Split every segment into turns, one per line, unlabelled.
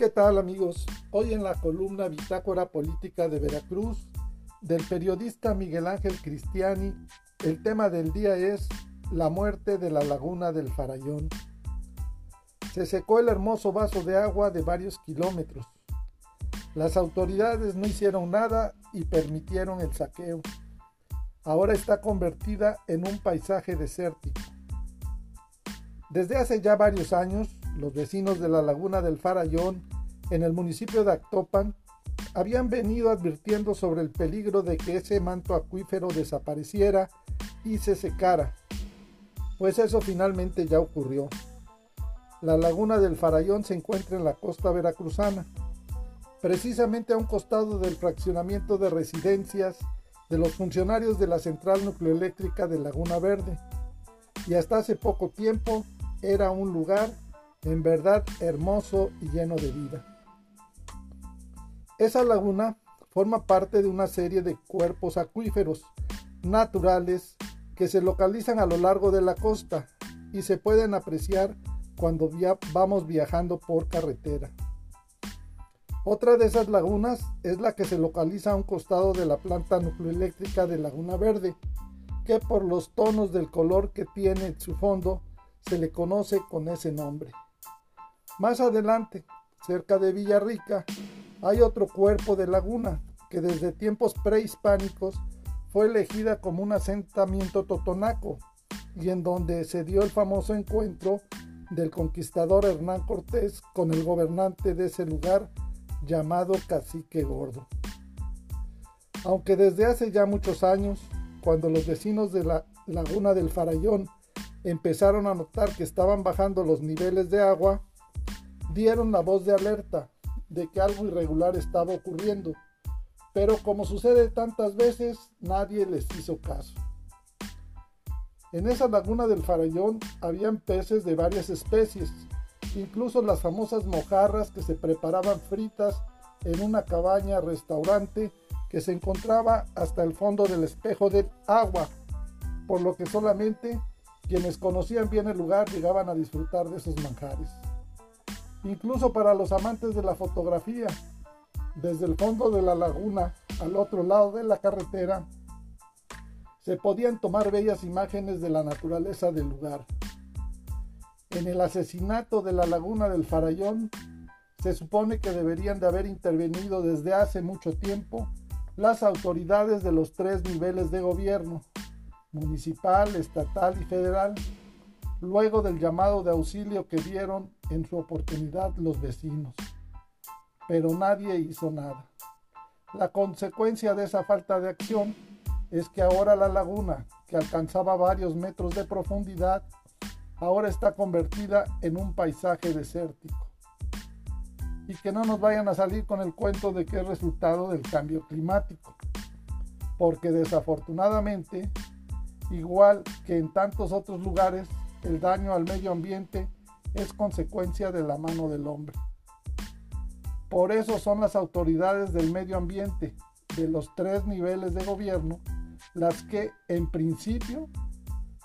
¿Qué tal amigos? Hoy en la columna Bitácora Política de Veracruz del periodista Miguel Ángel Cristiani, el tema del día es la muerte de la laguna del Farallón. Se secó el hermoso vaso de agua de varios kilómetros. Las autoridades no hicieron nada y permitieron el saqueo. Ahora está convertida en un paisaje desértico. Desde hace ya varios años, los vecinos de la laguna del Farallón, en el municipio de Actopan, habían venido advirtiendo sobre el peligro de que ese manto acuífero desapareciera y se secara, pues eso finalmente ya ocurrió. La laguna del Farallón se encuentra en la costa veracruzana, precisamente a un costado del fraccionamiento de residencias de los funcionarios de la central nucleoeléctrica de Laguna Verde, y hasta hace poco tiempo era un lugar en verdad hermoso y lleno de vida. Esa laguna forma parte de una serie de cuerpos acuíferos naturales que se localizan a lo largo de la costa y se pueden apreciar cuando vamos viajando por carretera. Otra de esas lagunas es la que se localiza a un costado de la planta nucleoeléctrica de Laguna Verde, que por los tonos del color que tiene su fondo se le conoce con ese nombre. Más adelante, cerca de Villarrica, hay otro cuerpo de laguna que desde tiempos prehispánicos fue elegida como un asentamiento totonaco y en donde se dio el famoso encuentro del conquistador Hernán Cortés con el gobernante de ese lugar llamado Cacique Gordo. Aunque desde hace ya muchos años, cuando los vecinos de la laguna del Farallón empezaron a notar que estaban bajando los niveles de agua, dieron la voz de alerta de que algo irregular estaba ocurriendo, pero como sucede tantas veces, nadie les hizo caso. En esa laguna del Farallón habían peces de varias especies, incluso las famosas mojarras que se preparaban fritas en una cabaña restaurante que se encontraba hasta el fondo del espejo del agua, por lo que solamente quienes conocían bien el lugar llegaban a disfrutar de esos manjares. Incluso para los amantes de la fotografía, desde el fondo de la laguna al otro lado de la carretera, se podían tomar bellas imágenes de la naturaleza del lugar. En el asesinato de la laguna del Farallón, se supone que deberían de haber intervenido desde hace mucho tiempo las autoridades de los tres niveles de gobierno, municipal, estatal y federal, luego del llamado de auxilio que dieron en su oportunidad los vecinos. Pero nadie hizo nada. La consecuencia de esa falta de acción es que ahora la laguna, que alcanzaba varios metros de profundidad, ahora está convertida en un paisaje desértico. Y que no nos vayan a salir con el cuento de que es resultado del cambio climático, porque desafortunadamente Igual que en tantos otros lugares, el daño al medio ambiente es consecuencia de la mano del hombre. Por eso son las autoridades del medio ambiente de los tres niveles de gobierno las que en principio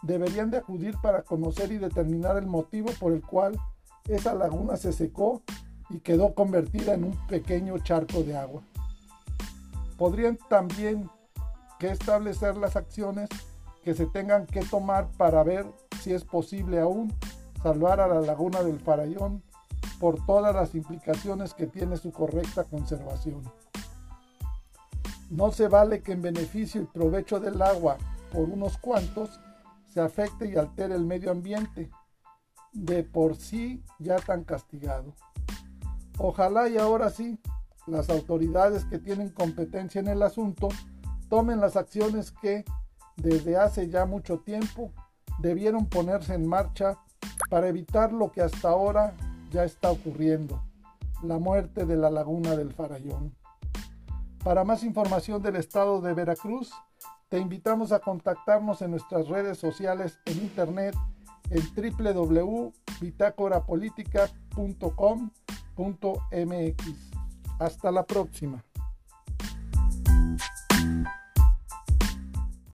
deberían de acudir para conocer y determinar el motivo por el cual esa laguna se secó y quedó convertida en un pequeño charco de agua. Podrían también que establecer las acciones que se tengan que tomar para ver si es posible aún salvar a la laguna del Farallón por todas las implicaciones que tiene su correcta conservación. No se vale que en beneficio y provecho del agua por unos cuantos se afecte y altere el medio ambiente, de por sí ya tan castigado. Ojalá y ahora sí las autoridades que tienen competencia en el asunto tomen las acciones que desde hace ya mucho tiempo debieron ponerse en marcha para evitar lo que hasta ahora ya está ocurriendo, la muerte de la laguna del Farallón. Para más información del estado de Veracruz, te invitamos a contactarnos en nuestras redes sociales en internet en www.bitácorapolítica.com.mx. Hasta la próxima.